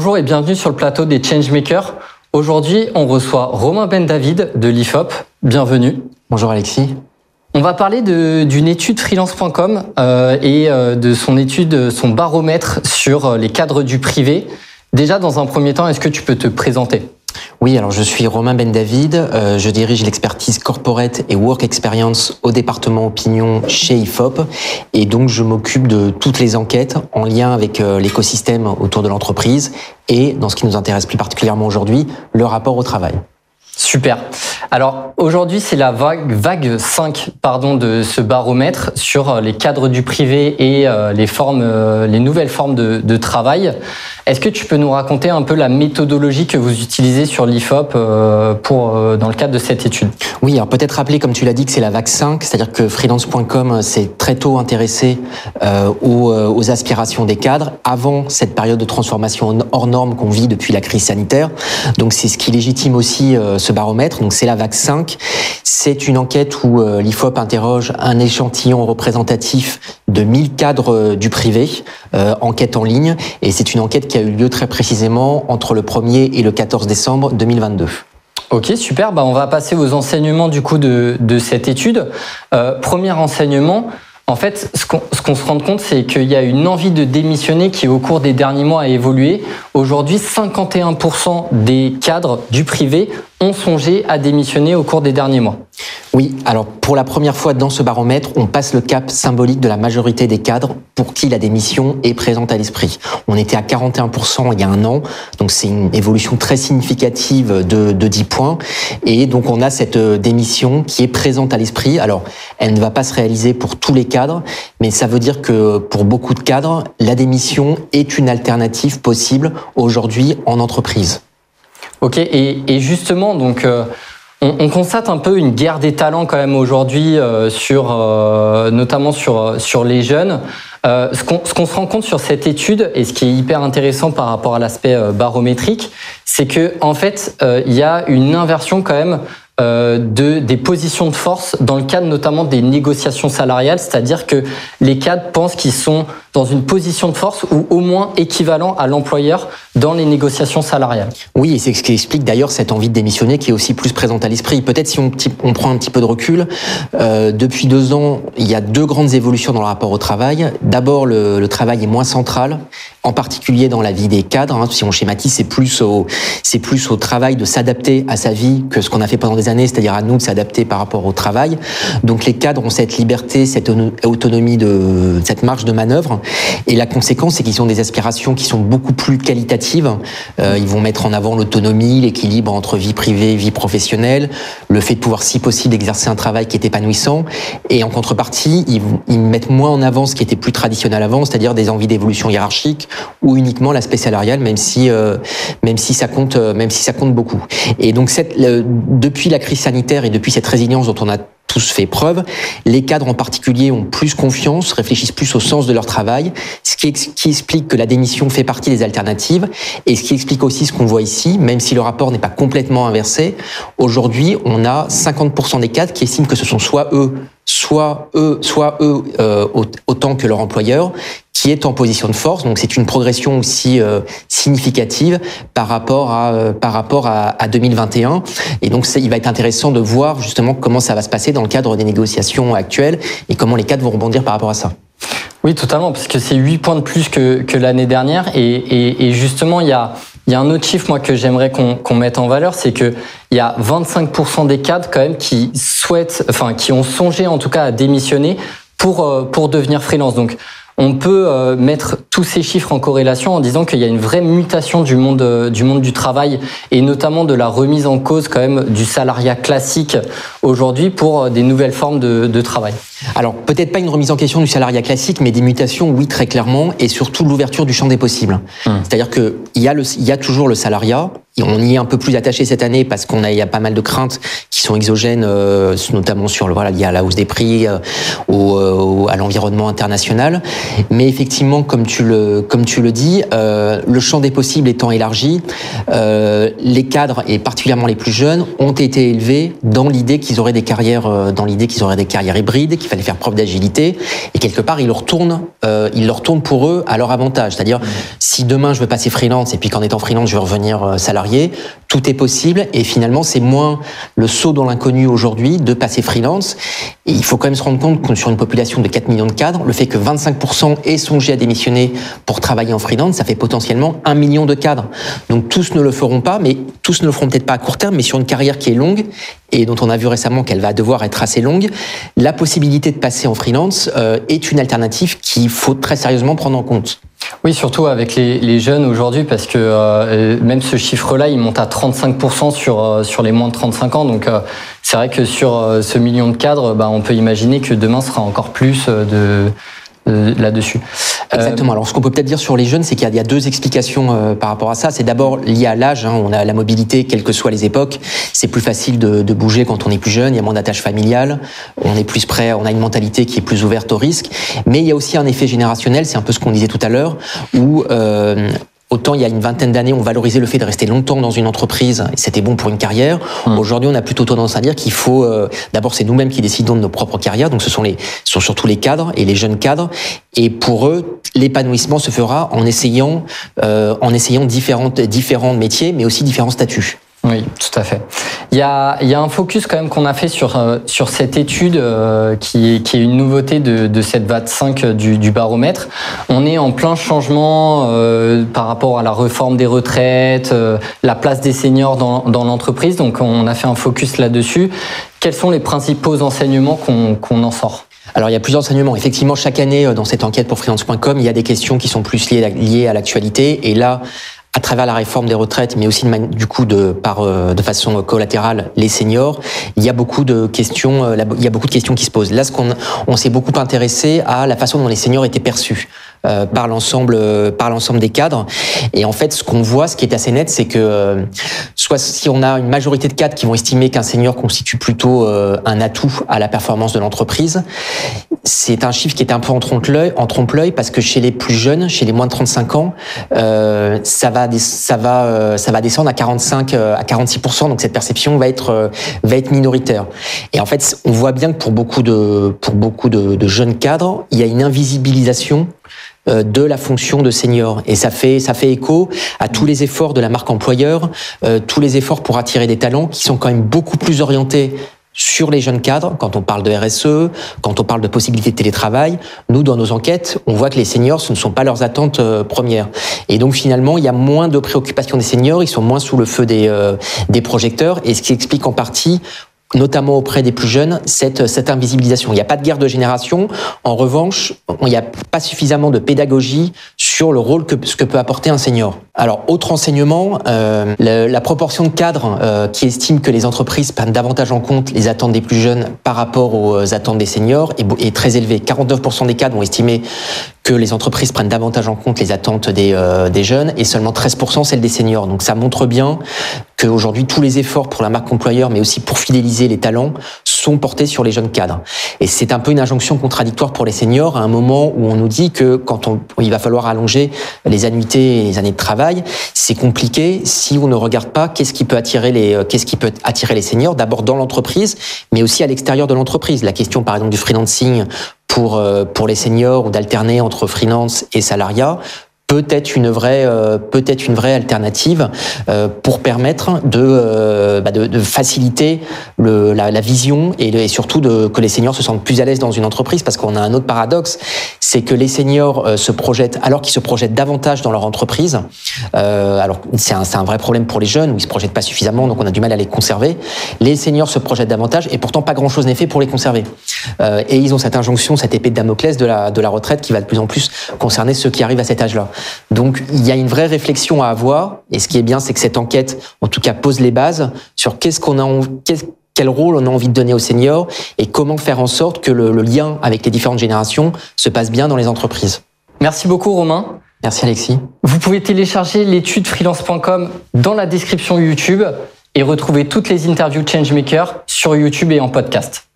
Bonjour et bienvenue sur le plateau des Changemakers. Aujourd'hui, on reçoit Romain Ben David de l'IFOP. Bienvenue. Bonjour Alexis. On va parler d'une étude freelance.com euh, et euh, de son étude, son baromètre sur euh, les cadres du privé. Déjà, dans un premier temps, est-ce que tu peux te présenter? Oui, alors je suis Romain Ben David, euh, je dirige l'expertise corporate et work experience au département opinion chez IFOP et donc je m'occupe de toutes les enquêtes en lien avec euh, l'écosystème autour de l'entreprise et dans ce qui nous intéresse plus particulièrement aujourd'hui, le rapport au travail. Super. Alors aujourd'hui, c'est la vague, vague 5 pardon, de ce baromètre sur euh, les cadres du privé et euh, les, formes, euh, les nouvelles formes de, travail. Est-ce que tu peux nous raconter un peu la méthodologie que vous utilisez sur l'IFOP pour, dans le cadre de cette étude? Oui, alors peut-être rappeler, comme tu l'as dit, que c'est la vague 5, c'est-à-dire que freelance.com s'est très tôt intéressé aux, aux aspirations des cadres avant cette période de transformation hors norme qu'on vit depuis la crise sanitaire. Donc c'est ce qui légitime aussi ce baromètre, donc c'est la vague 5. C'est une enquête où euh, l'IFOP interroge un échantillon représentatif de 1000 cadres euh, du privé, euh, enquête en ligne, et c'est une enquête qui a eu lieu très précisément entre le 1er et le 14 décembre 2022. Ok, super. Bah, on va passer aux enseignements du coup de, de cette étude. premier enseignement, en fait, ce qu'on se rend compte, c'est qu'il y a une envie de démissionner qui, au cours des derniers mois, a évolué. Aujourd'hui, 51% des cadres du privé ont songé à démissionner au cours des derniers mois. Oui, alors pour la première fois dans ce baromètre, on passe le cap symbolique de la majorité des cadres pour qui la démission est présente à l'esprit. On était à 41% il y a un an, donc c'est une évolution très significative de, de 10 points. Et donc on a cette euh, démission qui est présente à l'esprit. Alors elle ne va pas se réaliser pour tous les cadres, mais ça veut dire que pour beaucoup de cadres, la démission est une alternative possible aujourd'hui en entreprise. Ok, et, et justement, donc, euh, on, on, constate un peu une guerre des talents quand même aujourd'hui, euh, sur, euh, notamment sur, sur les jeunes. Euh, ce qu'on se rend compte sur cette étude, et ce qui est hyper intéressant par rapport à l'aspect barométrique, c'est que en fait, il y a une inversion quand même euh, de, des positions de force dans le cadre notamment des négociations salariales, c'est-à-dire que les cadres pensent qu'ils sont dans une position de force ou au moins équivalent à l'employeur dans les négociations salariales. Oui, et c'est ce qui explique d'ailleurs cette envie de démissionner qui est aussi plus présente à l'esprit. Peut-être si on, prend un petit peu de recul, euh, depuis deux ans, il y a deux grandes évolutions dans le rapport au travail. D'abord, le, travail est moins central, en particulier dans la vie des cadres. Hein. Si on schématise, c'est plus c'est plus au travail de s'adapter à sa vie que ce qu'on a fait pendant des c'est-à-dire à nous de s'adapter par rapport au travail. Donc les cadres ont cette liberté, cette autonomie de cette marge de manœuvre. Et la conséquence, c'est qu'ils ont des aspirations qui sont beaucoup plus qualitatives. Euh, ils vont mettre en avant l'autonomie, l'équilibre entre vie privée et vie professionnelle, le fait de pouvoir, si possible, exercer un travail qui est épanouissant. Et en contrepartie, ils, mettent moins en avant ce qui était plus traditionnel avant, c'est-à-dire des envies d'évolution hiérarchique ou uniquement l'aspect salarial, même si euh, même si ça compte, euh, même si ça compte beaucoup. Et donc depuis la crise sanitaire et depuis cette résilience dont on a tous fait preuve. Les cadres en particulier ont plus confiance, réfléchissent plus au sens de leur travail, ce qui, explique que la démission fait partie des alternatives et ce qui explique aussi ce qu'on voit ici, même si le rapport n'est pas complètement inversé. Aujourd'hui, on a 50% des cadres qui estiment que ce sont soit eux, soit eux, soit eux euh, autant que leur employeur qui est en position de force. Donc c'est une progression aussi euh, significative par rapport à euh, par rapport à, à 2021. Et donc il va être intéressant de voir justement comment ça va se passer dans le cadre des négociations actuelles et comment les cadres vont rebondir par rapport à ça. Oui, totalement, parce que c'est 8 points de plus que, que l'année dernière. Et, et, et, justement, il y a, il y a un autre chiffre, moi, que j'aimerais qu'on mette en valeur, c'est que il y a 25% des cadres, quand même, qui souhaitent, enfin, qui ont songé, en tout cas, à démissionner pour, euh, pour devenir freelance. Donc, on peut euh, mettre tous ces chiffres en corrélation en disant qu'il y a une vraie mutation du monde euh, du monde du travail et notamment de la remise en cause quand même du salariat classique aujourd'hui pour euh, des nouvelles formes de, de travail. Alors peut-être pas une remise en question du salariat classique, mais des mutations, oui très clairement, et surtout l'ouverture du champ des possibles. Mmh. C'est-à-dire que il y a le, il y a toujours le salariat, on y est un peu plus attaché cette année parce qu'on a, il y a pas mal de craintes qui sont exogènes, euh, notamment sur le voilà, lié à la hausse des prix, euh, au, à l'environnement international. Mais effectivement, comme tu le, comme tu le dis, euh, le champ des possibles étant élargi, euh, les cadres et particulièrement les plus jeunes ont été élevés dans l'idée qu'ils auraient des carrières, euh, dans l'idée qu'ils auraient des carrières hybrides, qu'il fallait faire preuve d'agilité, et quelque part, ils leur tournent, ils leur tournent pour eux à leur avantage. C'est-à-dire, si demain je veux passer freelance et puis qu'en étant freelance je veux revenir salarié, tout est possible et finalement c'est moins le saut dans l'inconnu aujourd'hui de passer freelance. Et il faut quand même se rendre compte que sur une population de 4 millions de cadres, le fait que 25% aient songé à démissionner pour travailler en freelance, ça fait potentiellement un million de cadres. Donc tous ne le feront pas, mais tous ne le feront peut-être pas à court terme, mais sur une carrière qui est longue et dont on a vu récemment qu'elle va devoir être assez longue, la possibilité de passer en freelance euh, est une alternative qu'il faut très sérieusement prendre en compte. Oui, surtout avec les, les jeunes aujourd'hui, parce que euh, même ce chiffre-là, il monte à 35% sur, euh, sur les moins de 35 ans. Donc euh, c'est vrai que sur ce million de cadres, bah, on peut imaginer que demain sera encore plus de, euh, là-dessus. Exactement. Alors, ce qu'on peut peut-être dire sur les jeunes, c'est qu'il y, a deux explications euh, par rapport à ça. C'est d'abord lié à l'âge. Hein. On a la mobilité, quelles que soient les époques. C'est plus facile de, bouger quand on est plus jeune. Il y a moins d'attaches familiales. On est plus prêt. On a une mentalité qui est plus ouverte au risque. Mais il y a aussi un effet générationnel. C'est un peu ce qu'on disait tout à l'heure, où euh, Autant il y a une vingtaine d'années, on valorisait le fait de rester longtemps dans une entreprise, c'était bon pour une carrière. Hum. Aujourd'hui, on a plutôt tendance à dire qu'il faut, euh, d'abord, c'est nous-mêmes qui décidons de nos propres carrières, donc ce sont les, ce sont surtout les cadres et les jeunes cadres. Et pour eux, l'épanouissement se fera en essayant, euh, en essayant différentes, différents métiers, mais aussi différents statuts. Oui, tout à fait. Il y a, y a un focus quand même qu'on a fait sur, euh, sur cette étude euh, qui, qui est une nouveauté de, de cette VAT5 du, du baromètre. On est en plein changement euh, par rapport à la réforme des retraites, euh, la place des seniors dans, dans l'entreprise. Donc on a fait un focus là-dessus. Quels sont les principaux enseignements qu'on en sort? Alors il y a plusieurs enseignements. Effectivement, chaque année dans cette enquête pour freelance.com, il y a des questions qui sont plus liées à l'actualité. Et là, à travers la réforme des retraites, mais aussi du coup de par euh, de façon collatérale les seniors, il y a beaucoup de questions, euh, il y a beaucoup de questions qui se posent. Là, ce qu'on on s'est beaucoup intéressé à la façon dont les seniors étaient perçus. Euh, par l'ensemble par l'ensemble des cadres et en fait ce qu'on voit ce qui est assez net c'est que soit si on a une majorité de cadres qui vont estimer qu'un senior constitue plutôt un atout à la performance de l'entreprise c'est un chiffre qui est un peu en trompe-l'œil en trompe-l'œil parce que chez les plus jeunes chez les moins de 35 ans ça va ça va, euh, ça va descendre à 45, euh, à 46% Donc cette perception va être, euh, va être minoritaire. Et en fait, on voit bien que pour beaucoup de, pour beaucoup de jeunes cadres, il y a une invisibilisation de la fonction de senior. Et ça fait, ça fait écho à tous les efforts de la marque employeur, tous les efforts pour attirer des talents qui sont quand même beaucoup plus orientés sur les jeunes cadres, quand on parle de RSE, quand on parle de possibilités de télétravail, nous, dans nos enquêtes, on voit que les seniors, ce ne sont pas leurs attentes euh, premières. Et donc, finalement, il y a moins de préoccupations des seniors, ils sont moins sous le feu des, euh, des projecteurs, et ce qui explique en partie notamment auprès des plus jeunes, cette, cette invisibilisation. Il n'y a pas de guerre de génération. En revanche, il n'y a pas suffisamment de pédagogie sur le rôle que ce que peut apporter un senior. Alors, autre enseignement, euh, la, proportion de cadres euh, qui estiment que les entreprises prennent davantage en compte les attentes des plus jeunes par rapport aux attentes des seniors est, très élevée. 49% des cadres ont estimé que les entreprises prennent davantage en compte les attentes des, euh, des jeunes et seulement 13% celles des seniors. Donc ça montre bien qu'aujourd'hui tous les efforts pour la marque employeur, mais aussi pour fidéliser les talents, sont portés sur les jeunes cadres. Et c'est un peu une injonction contradictoire pour les seniors à un moment où on nous dit que quand on, il va falloir allonger les annuités et les années de travail, c'est compliqué si on ne regarde pas qu'est-ce qui peut attirer les, euh, qu'est-ce qui peut attirer les seniors, d'abord dans l'entreprise, mais aussi à l'extérieur de l'entreprise. La question, par exemple, du freelancing pour, euh, pour les seniors ou d'alterner entre freelance et salariat peut-être une vraie euh, peut-être une vraie alternative euh, pour permettre de, euh, bah de, de, faciliter le, la, la, vision et, et, surtout de, que les seniors se sentent plus à l'aise dans une entreprise parce qu'on a un autre paradoxe c'est que les seniors se projettent alors qu'ils se projettent davantage dans leur entreprise alors c'est un, un vrai problème pour les jeunes où ils se projettent pas suffisamment donc on a du mal à les conserver les seniors se projettent davantage et pourtant pas grand chose n'est fait pour les conserver. Et ils ont cette injonction cette épée de Damoclès de la, de la retraite qui va de plus en plus concerner ceux qui arrivent à cet âge là donc il y a une vraie réflexion à avoir. Et ce qui est bien, c'est que cette enquête, en tout cas, pose les bases sur qu'est-ce qu'on a, quel rôle on a envie de donner aux seniors et comment faire en sorte que le, le lien avec les différentes générations se passe bien dans les entreprises. Merci beaucoup, Romain. Merci Alexis. Vous pouvez télécharger l'étude freelance.com dans la description YouTube et retrouver toutes les interviews Changemaker sur YouTube et en podcast.